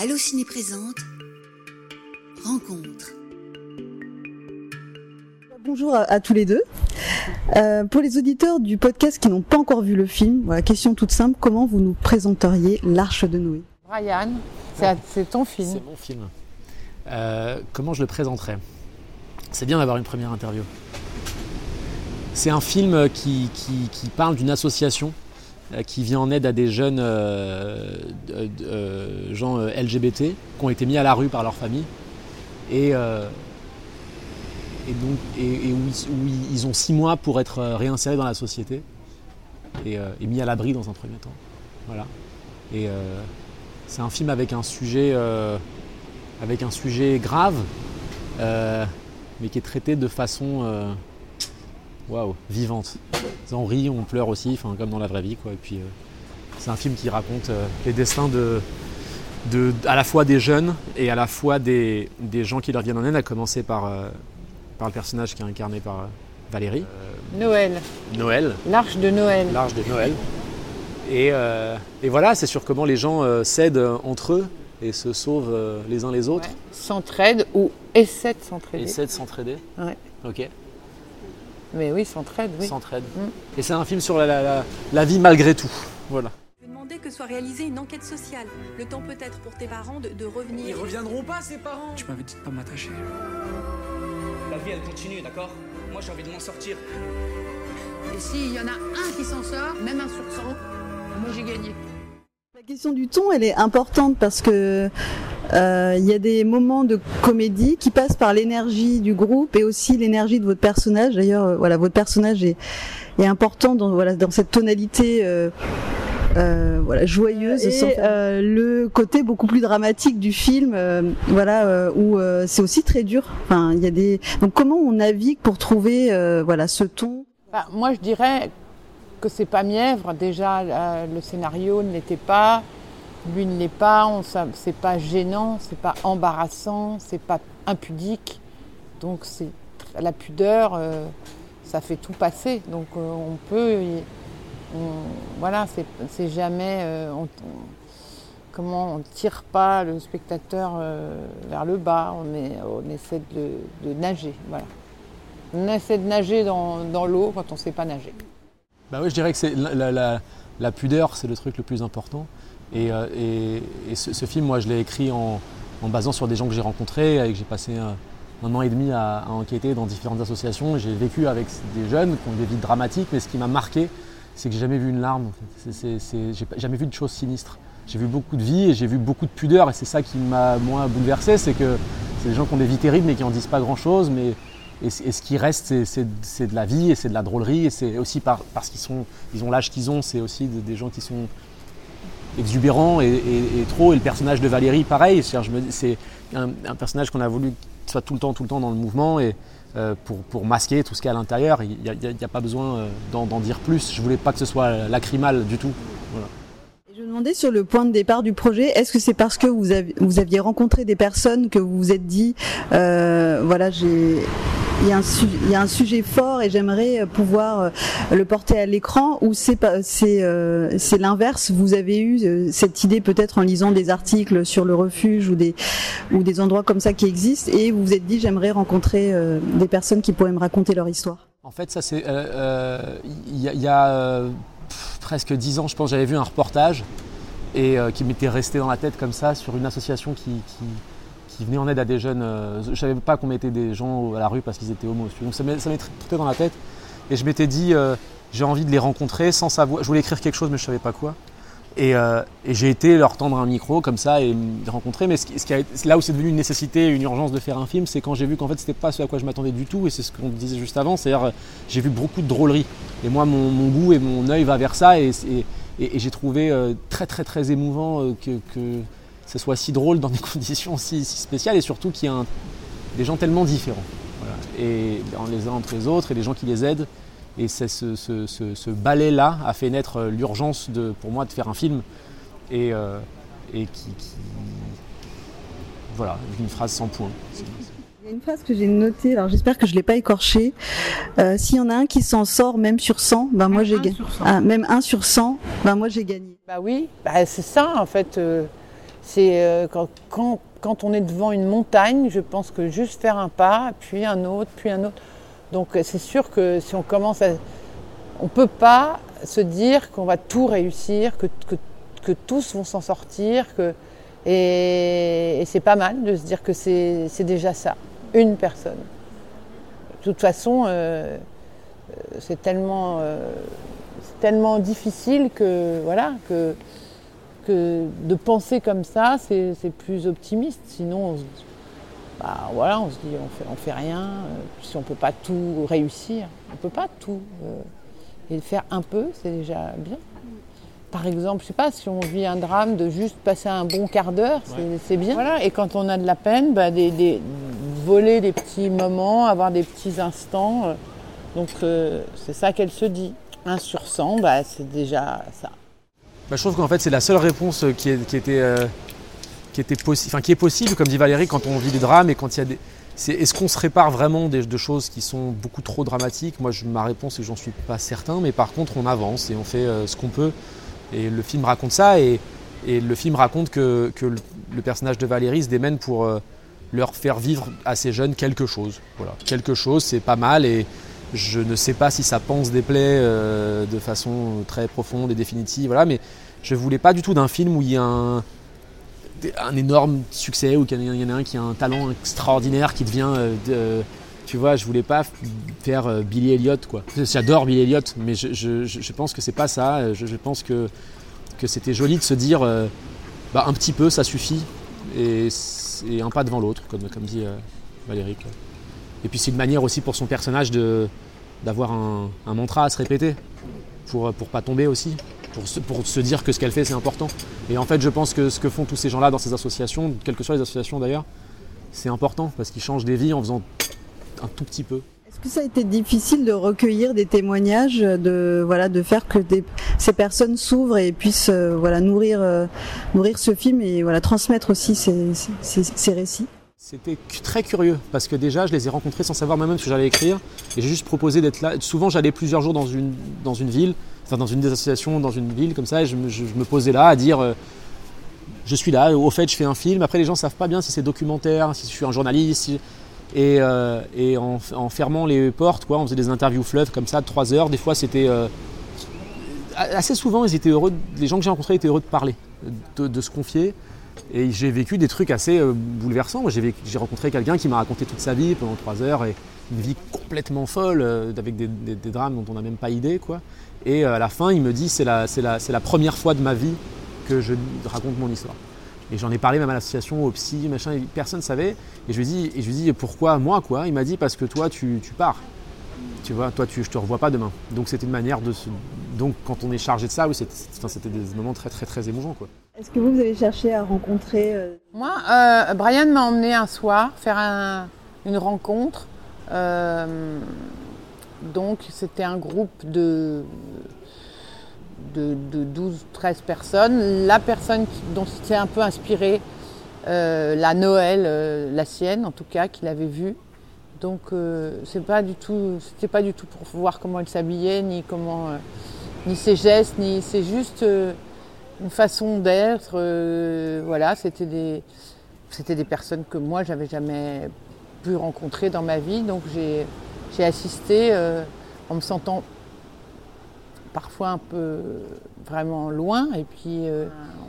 Allociné présente Rencontre. Bonjour à, à tous les deux. Euh, pour les auditeurs du podcast qui n'ont pas encore vu le film, voilà, question toute simple, comment vous nous présenteriez l'Arche de Noé? Brian, c'est ton film. C'est mon film. Euh, comment je le présenterai C'est bien d'avoir une première interview. C'est un film qui, qui- qui parle d'une association qui vient en aide à des jeunes euh, euh, gens euh, LGBT qui ont été mis à la rue par leur famille et, euh, et, donc, et, où, ils, ont six mois pour être euh, réinsérés dans la société et, euh, mis à l'abri dans un premier temps. Voilà. Et euh, c'est un film avec un sujet, euh, avec un sujet grave, euh, mais qui est traité de façon euh, waouh, vivante. On rit, on pleure aussi, enfin, comme dans la vraie vie. Quoi. Et puis, euh, c'est un film qui raconte euh, les destins de, de, à la fois des jeunes et à la fois des, des gens qui leur viennent en aide, à commencer par, euh, par le personnage qui est incarné par Valérie, Noël, Noël, l'arche de Noël. l'arche de Noël. Et, et voilà, c'est sur comment les gens s'aident entre eux et se sauvent les uns les autres. Ouais. S'entraide ou essaie de s'entraider. Essaient de s'entraider. Ouais. Ok. Mais oui, s'entraide, oui. S'entraident. Mm. Et c'est un film sur la, la- la- la vie malgré tout. Voilà. Je demandais que soit réalisée une enquête sociale. Le temps peut-être pour tes parents de, de Ils revenir. reviendront pas, ces parents Tu m'avais dit de pas m'attacher. La vie, elle continue, d'accord? Moi, j'ai envie de m'en sortir. Et s'il y en a un qui s'en sort, même un sur 100, moi j'ai gagné. La question du ton, elle est importante parce que euh, il y a des moments de comédie qui passent par l'énergie du groupe et aussi l'énergie de votre personnage. D'ailleurs, euh, voilà, votre personnage est, est important dans voilà dans cette tonalité. euh, euh, voilà, joyeuse Et, euh, le côté beaucoup plus dramatique du film euh, voilà euh, où euh, c'est aussi très dur enfin il y a des donc comment on navigue pour trouver euh, voilà ce ton? Enfin, moi, je dirais que c'est pas mièvre. Déjà, euh, le scénario ne l'était pas. Lui ne l'est pas. C'est pas gênant, c'est pas embarrassant, c'est pas impudique. Donc, c'est la pudeur, euh, ça fait tout passer. Donc, euh, on peut. voilà, c'est, jamais. on, on- comment on tire pas le spectateur vers le bas. On, essaie de, de nager. Voilà. On essaie de nager dans, dans l'eau quand on ne sait pas nager. Bah oui, je dirais que c'est la, pudeur, c'est le truc le plus important. Et, euh, ce, film, moi, je l'ai écrit en, basant sur des gens que j'ai rencontrés, et que j'ai passé un, an et demi à, enquêter dans différentes associations. J'ai vécu avec des jeunes qui ont des vies dramatiques, mais ce qui m'a marqué, c'est que j'ai jamais vu une larme. j'ai jamais vu de choses sinistres. J'ai vu beaucoup de vie et j'ai vu beaucoup de pudeur, et c'est ça qui m'a moi bouleversé, c'est que c'est des gens qui ont des vies terribles mais qui en disent pas grand-chose, mais et, ce qui reste, c'est- de la vie et c'est de la drôlerie. Et c'est aussi par- parce qu'ils ils ont l'âge qu'ils ont, c'est aussi de- des gens qui sont exubérants et, trop. Et le personnage de Valérie, pareil. C'est un, personnage qu'on a voulu qu'il soit tout le temps, tout le temps dans le mouvement et euh, pour, masquer tout ce qu'il y a à l'intérieur. Il n'y a, pas besoin euh, d'en dire plus. Je voulais pas que ce soit lacrymal du tout. Je me demandais sur le point de départ du projet, est-ce que c'est parce que vous, vous aviez rencontré des personnes que vous vous êtes dit, euh, voilà, j'ai, il y, a un sujet fort et j'aimerais euh, pouvoir euh, le porter à l'écran, ou c'est euh, l'inverse. Vous avez eu cette idée peut-être en lisant des articles sur le refuge ou des endroits comme ça qui existent, et vous vous êtes dit, j'aimerais rencontrer des personnes qui pourraient me raconter leur histoire. En fait, ça c'est. Il y a, presque dix ans, je pense, j'avais vu un reportage et qui m'était resté dans la tête comme ça sur une association qui, qui venait en aide à des jeunes. euh, je savais pas qu'on mettait des gens à la rue parce qu'ils étaient homos. Donc ça m'est trotté dans la tête et je m'étais dit euh, j'ai envie de les rencontrer sans savoir. Je voulais écrire quelque chose mais je savais pas quoi. Et, euh, et j'ai été leur tendre un micro comme ça et les rencontrer. Mais là où c'est devenu une nécessité, une urgence de faire un film, c'est quand j'ai vu qu'en fait c'était pas ce à quoi je m'attendais du tout. Et c'est ce qu'on disait juste avant, c'est-à-dire j'ai vu beaucoup de drôleries. Et moi, mon, goût et mon œil va vers ça. Et, j'ai trouvé très très très émouvant que ce soit si drôle dans des conditions si, si spéciales et surtout qu'il y a un- des gens tellement différents. Voilà. Et les uns entre les autres et les gens qui les aident. Et c'est ce, ce, ce- ce balai-là a fait naître euh, l'urgence de, pour moi de faire un film et, euh, et qui, qui- Voilà, une phrase sans point. Il y a une phrase que j'ai notée, alors j'espère que je l'ai pas écorchée. Euh, S'il y en a un qui s'en sort même sur 100, ben moi j'ai gagné. Ah, même 1 sur 100, ben moi j'ai gagné. Bah oui, bah c'est ça en fait. euh, C'est euh, quand, quand, quand on est devant une montagne, je pense que juste faire un pas, puis un autre, puis un autre. Donc euh, c'est sûr que si on commence à... On ne peut pas se dire qu'on va tout réussir, que, que, que tous vont s'en sortir. Que, et, et c'est pas mal de se dire que c'est déjà ça, une personne. De toute façon, euh, euh, c'est tellement, euh, tellement difficile que, voilà, que, que de penser comme ça, c'est plus optimiste. Sinon, on se, bah, voilà, on se dit on fait, on fait rien. euh, si on peut pas tout réussir, on peut pas tout. euh, et faire un peu, c'est déjà bien. Par exemple, je sais pas, si on vit un drame, de juste passer un bon quart d'heure, c'est bien. Voilà. Et quand on a de la peine, bah, des, des- voler des petits moments, avoir des petits instants. euh, donc euh, c'est ça qu'elle se dit. Un sur 100, bah, c'est déjà ça. Bah, je trouve qu'en fait c'est la seule réponse euh, qui, est- qui était, euh, qui, est possible, comme dit Valérie, quand on vit des drames et quand il y a des. Est-ce qu'on se répare vraiment des, de choses qui sont beaucoup trop dramatiques? Moi, je- ma réponse est que j'en suis pas certain, mais par contre, on avance et on fait euh, ce qu'on peut. Et le film raconte ça, et, et le film raconte que, que le, personnage de Valérie se démène pour leur faire vivre à ces jeunes quelque chose. Voilà, quelque chose, c'est pas mal, et je ne sais pas si ça pense des plaies euh, de façon très profonde et définitive, voilà, mais je voulais pas du tout d'un film où il y a un, énorme succès, ou qu'il y en a- un qui a un talent extraordinaire qui devient. euh, tu vois, je voulais pas faire euh, Billy Elliot, quoi. J'adore Billy Elliot, mais je, pense que c'est pas ça. Je, pense que, que c'était joli de se dire bah, un petit peu, ça suffit, et, un pas devant l'autre, comme, comme dit euh, Valérie. Et puis c'est une manière aussi pour son personnage d'avoir un, mantra à se répéter, pour, pour pas tomber aussi, pour se, pour se dire que ce qu'elle fait c'est important. Et en fait je pense que ce que font tous ces gens-là dans ces associations, quelles que soient les associations d'ailleurs, c'est important parce qu'ils changent des vies en faisant un tout petit peu. Est-ce que ça a été difficile de recueillir des témoignages, de voilà, de faire que ces personnes s'ouvrent et puissent euh, voilà nourrir euh, nourrir ce film et voilà transmettre aussi ces- ces récits? C'était très curieux parce que déjà je les ai rencontrés sans savoir moi-même ce que j'allais écrire et j'ai juste proposé d'être là. Souvent j'allais plusieurs jours dans une, ville, dans une des associations, dans une ville comme ça et je me, posais là à dire euh, je suis là, au fait je fais un film. Après les gens savent pas bien si c'est documentaire, si je suis un journaliste. Et, euh, en, fermant les portes, quoi, on faisait des interviews fleuves comme ça 3 heures. Des fois c'était... euh, assez souvent ils étaient heureux, les gens que j'ai rencontrés étaient heureux de parler, de se confier. Et j'ai vécu des trucs assez euh, bouleversants. J'ai rencontré quelqu'un qui m'a raconté toute sa vie pendant trois heures et une vie complètement folle euh, avec des, drames dont on n'a même pas idée. Quoi. Et euh, à la fin, il me dit c'est la, première fois de ma vie que je raconte mon histoire. Et j'en ai parlé même à l'association, au psy, machin, et personne ne savait. Et je lui dis, et je lui dis pourquoi moi quoi? Il m'a dit parce que toi tu, pars. Tu vois, toi je te revois pas demain. Donc c'était une manière de se. Donc quand on est chargé de ça, oui, c'était des moments très très très émouvants quoi. Est-ce que vous, vous avez cherché à rencontrer euh, Moi, euh, Brian m'a emmené un soir faire un- une rencontre. Euh, donc, c'était un groupe de, de, de 12-13 personnes. La personne dont s'était un peu inspirée, euh, la Noël, la sienne en tout cas, qu'il avait vue. Donc, c'est pas du tout, c'était pas du tout pour voir comment elle s'habillait, ni comment, ni ses gestes, ni c'est juste. Une façon d'être. euh, voilà, c'était des, c'était des personnes que moi, j'avais jamais pu rencontrer dans ma vie. Donc j'ai, j'ai assisté euh, en me sentant parfois un peu vraiment loin. Et puis euh,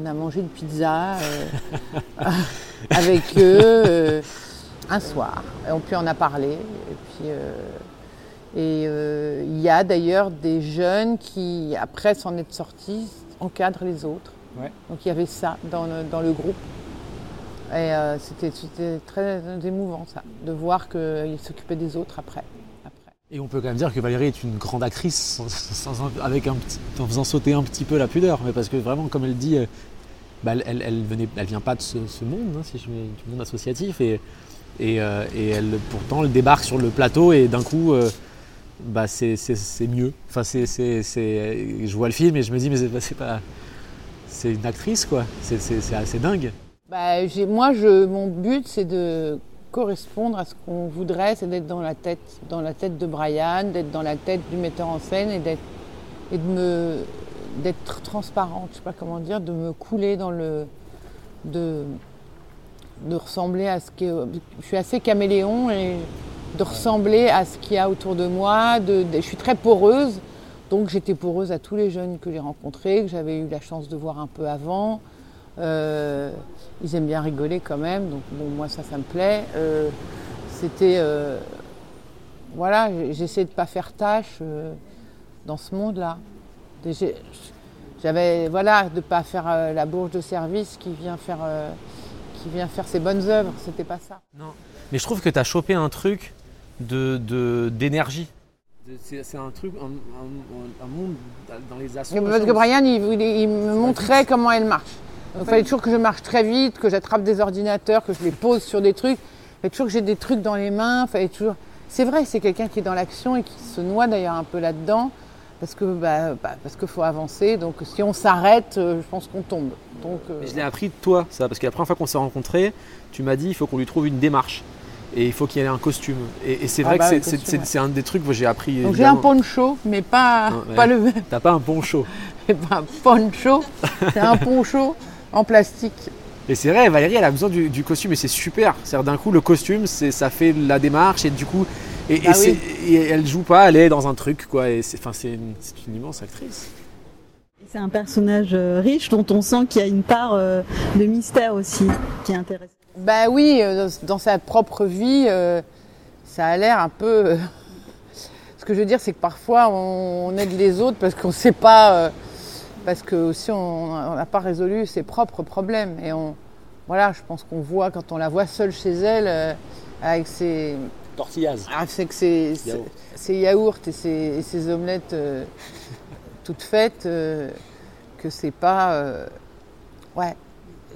on a mangé une pizza euh, avec eux euh, un soir. Et puis on a parlé. Et puis. euh, et euh, il y a d'ailleurs des jeunes qui, après s'en être sortis, encadrent les autres. Ouais. Donc il y avait ça dans le, dans le groupe. Et euh, c'était, c'était très émouvant ça, de voir qu'ils s'occupaient des autres après. après. Et on peut quand même dire que Valérie est une grande actrice, sans- sans- sans- avec un petit, en faisant sauter un petit peu la pudeur. Mais parce que vraiment, comme elle dit, euh, bah, elle, elle, elle venait, elle vient pas de ce, ce monde, hein, si je mets du monde associatif. Et, et, euh, et elle, pourtant, elle débarque sur le plateau et d'un coup, euh, bah, c'est, mieux. Enfin, je vois le film et je me dis, mais c'est, pas- c'est une actrice, quoi. C'est, assez dingue. Bah, moi, je, mon but, c'est de correspondre à ce qu'on voudrait, c'est d'être dans la tête, dans la tête de Brian, d'être dans la tête du metteur en scène et d'être et de me d'être transparente, je sais pas comment dire, de me couler dans le de, de ressembler à ce qui est. Je suis assez caméléon et de ressembler à ce qu'il y a autour de moi. Je suis très poreuse, donc j'étais poreuse à tous les jeunes que j'ai rencontrés, que j'avais eu la chance de voir un peu avant. Euh, ils aiment bien rigoler quand même, donc bon, moi ça, ça me plaît. Euh, C'était. euh, voilà, j'essaie de pas faire tâche euh, dans ce monde-là. J'avais, voilà, de pas faire la bourge de service qui vient faire, qui vient faire ses bonnes œuvres. C'était pas ça. Mais je trouve que tu as chopé un truc de, de- d'énergie. C'est, un truc, un, un- un monde dans les associations. Parce que Brian, il, me montrait comment elle marche. Il fallait toujours que je marche très vite, que j'attrape des ordinateurs, que je les pose sur des trucs. Il fallait toujours que j'ai des trucs dans les mains. Fallait toujours... C'est vrai, c'est quelqu'un qui est dans l'action et qui se noie d'ailleurs un peu là-dedans. Parce que bah, bah, parce qu'il faut avancer. Donc si on s'arrête, euh, je pense qu'on tombe. Donc, euh, Mais je l'ai appris de toi, ça, parce que la première fois qu'on s'est rencontrés, tu m'as dit il faut qu'on lui trouve une démarche. Et il faut qu'il y ait un costume. Et, et c'est Ah vrai bah, que le c'est, c'est- costume, c'est- c'est un des trucs que j'ai appris. donc j'ai un poncho, mais pas, ouais. pas le T'as pas un poncho. pas un poncho, c'est un poncho en plastique. Et c'est vrai, Valérie, elle a besoin du, du costume et c'est super. C'est-à-dire d'un coup, le costume, c'est, ça fait la démarche et du coup, et, et Bah c'est- oui. et elle joue pas, elle est dans un truc quoi. Et c'est, enfin, c'est, une, c'est une immense actrice. C'est un personnage euh, riche dont on sent qu'il y a une part euh, de mystère aussi qui est intéressante. Bah oui, euh, dans, sa propre vie, euh, ça a l'air un peu. euh, Ce que je veux dire, c'est que parfois on, aide les autres parce qu'on ne sait pas, parce que aussi on n'a pas résolu ses propres problèmes. Et on, voilà, je pense qu'on voit quand on la voit seule chez elle avec ses, Tortillaz. avec ses, ses- Yaourt. ses yaourts et ses, et ses omelettes euh, toutes faites, euh, que c'est pas, euh, ouais,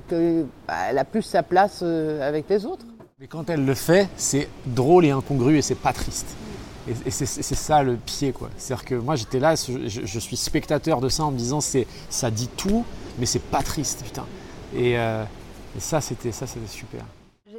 que bah, a plus sa place euh, avec les autres. Mais quand elle le fait, c'est drôle et incongru et c'est pas triste. Et, c'est, ça le pied, quoi. C'est-à-dire que moi j'étais là, je suis spectateur de ça en me disant c'est, ça dit tout, mais c'est pas triste, putain. Et, euh, et ça, c'était, ça, c'était super.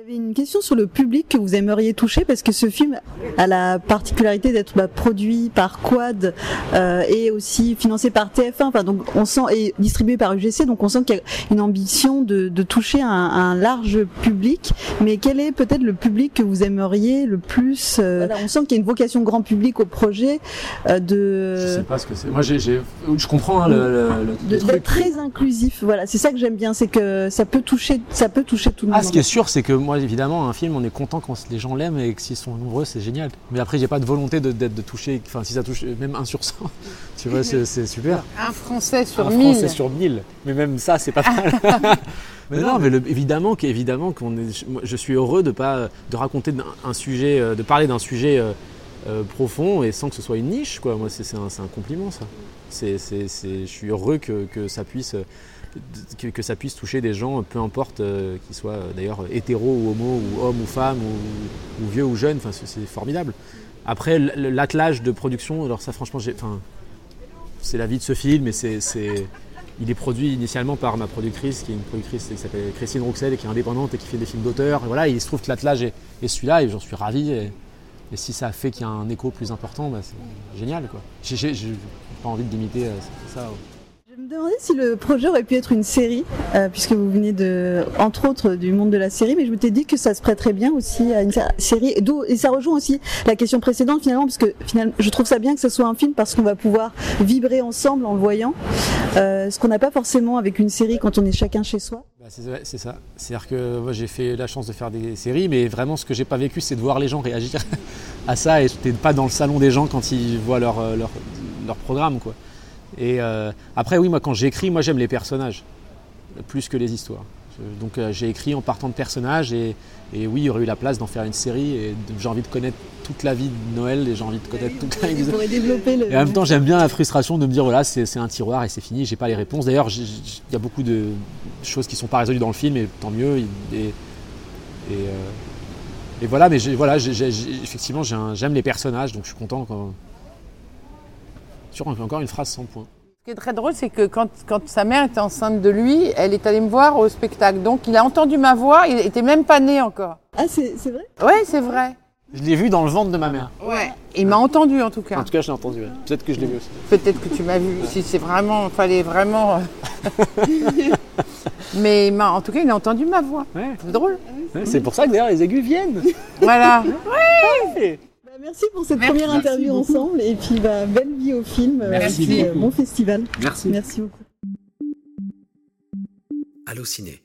J'avais une question sur le public que vous aimeriez toucher parce que ce film a la particularité d'être bah, produit par Quad euh, et aussi financé par TF1. Enfin, donc on sent et distribué par UGC. Donc on sent qu'il y a une ambition de, de toucher un, un large public. Mais quel est peut-être le public que vous aimeriez le plus euh, voilà, On sent qu'il y a une vocation grand public au projet euh, Je sais de pas ce que c'est. Moi, j'ai, j'ai- je comprends hein, le, le- le- de- le truc. d'être très inclusif. Voilà, c'est ça que j'aime bien, c'est que ça peut toucher, ça peut toucher tout le Ah, monde. ce qui est sûr, c'est que moi, évidemment, un film, on est content quand les gens l'aiment et que s'ils sont nombreux, c'est génial. Mais après, j'ai pas de volonté de, d'être- de toucher. Enfin, si ça touche même un sur 100, tu vois, c'est, super. Un Français sur un mille. Français sur 1000. Mais même ça, c'est pas mal. mais non, mais le- évidemment, qu'évidemment qu'on est, je, moi, je suis heureux de pas de raconter un, un sujet, euh, de parler d'un sujet euh, euh, profond et sans que ce soit une niche, quoi. Moi, c'est, un, un compliment, ça. C'est- je suis heureux que, que ça puisse. Que, ça puisse toucher des gens, peu importe euh, qu'ils soient euh, d'ailleurs hétéros ou homo ou hommes ou femmes ou, vieux ou jeunes, c'est, formidable. Après, l'attelage de production, alors ça franchement, c'est la vie de ce film et c'est, il est produit initialement par ma productrice, qui est une productrice qui s'appelle Christine Rouxel et qui est indépendante et qui fait des films d'auteur. Voilà, il se trouve que l'attelage est, celui-là et j'en suis ravi. Et, si ça fait qu'il y a un écho plus important, bah, c'est génial. Quoi. J'ai, pas envie de limiter euh, ça. Je me demandais si le projet aurait pu être une série, euh, puisque vous venez de, entre autres, du monde de la série, mais je m'étais dit que ça se prêterait bien aussi à une sé- série. Et ça rejoint aussi la question précédente finalement, parce que finalement, je trouve ça bien que ce soit un film parce qu'on va pouvoir vibrer ensemble en le voyant, euh, ce qu'on n'a pas forcément avec une série quand on est chacun chez soi. Bah, c'est, ça. C'est-à-dire que moi, j'ai fait la chance de faire des séries, mais vraiment ce que j'ai pas vécu, c'est de voir les gens réagir à ça et j'étais pas dans le salon des gens quand ils voient leur, euh, leur, leur programme. Quoi. Et euh, après, oui, moi quand j'écris, moi j'aime les personnages plus que les histoires. Je- donc euh, j'ai écrit en partant de personnages et, et oui, il y aurait eu la place d'en faire une série et de- j'ai envie de connaître toute la vie de Noël et j'ai envie de connaître toute la vie pourrez développer le. et en même temps, j'aime bien la frustration de me dire voilà, c'est un tiroir et c'est fini, j'ai pas les réponses. D'ailleurs, il y a beaucoup de choses qui sont pas résolues dans le film et tant mieux. Et, et, euh, et voilà, mais voilà, effectivement, j'aime les personnages, donc je suis content quand. Sur encore une phrase sans point. Ce qui est très drôle, c'est que quand, quand sa mère était enceinte de lui, elle est allée me voir au spectacle. Donc il a entendu ma voix, il était même pas né encore. Ah, c'est vrai? Ouais, c'est vrai. Je l'ai vu dans le ventre de ma mère. Ouais. Il m'a entendu en tout En cas. tout cas, je l'ai entendu. ouais. Peut-être que je l'ai vu aussi. Peut-être que tu m'as vu. Si c'est vraiment, fallait vraiment. euh, Mais en tout cas, il a entendu ma voix. Ouais. C'est drôle. Ouais, C'est pour ça que d'ailleurs les aigus viennent. Voilà. Bah, merci pour cette Merci. première Merci interview beaucoup. ensemble et puis bah, belle vie au film. euh, Merci et puis, euh, bon festival. Merci. Merci beaucoup. Allociné,